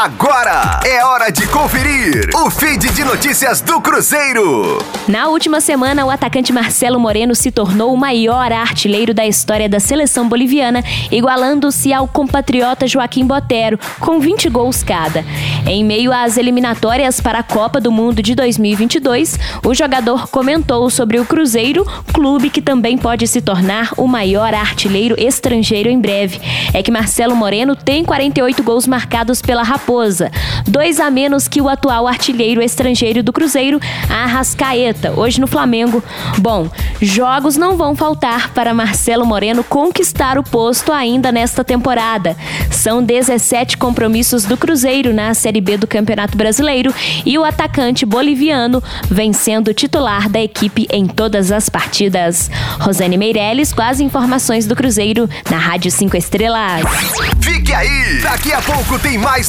Agora é hora de conferir o feed de notícias do Cruzeiro. Na última semana, o atacante Marcelo Moreno se tornou o maior artilheiro da história da seleção boliviana, igualando-se ao compatriota Joaquim Botero, com 20 gols cada. Em meio às eliminatórias para a Copa do Mundo de 2022, o jogador comentou sobre o Cruzeiro, clube que também pode se tornar o maior artilheiro estrangeiro em breve. É que Marcelo Moreno tem 48 gols marcados pela Raposa, dois a menos que o atual artilheiro estrangeiro do Cruzeiro, Arrascaeta, hoje no Flamengo. Bom, jogos não vão faltar para Marcelo Moreno conquistar o posto ainda nesta temporada. São 17 compromissos do Cruzeiro na Série B do Campeonato Brasileiro e o atacante boliviano vem sendo titular da equipe em todas as partidas. Rosane Meirelles com as informações do Cruzeiro na Rádio 5 Estrelas. Fique aí! Daqui a pouco tem mais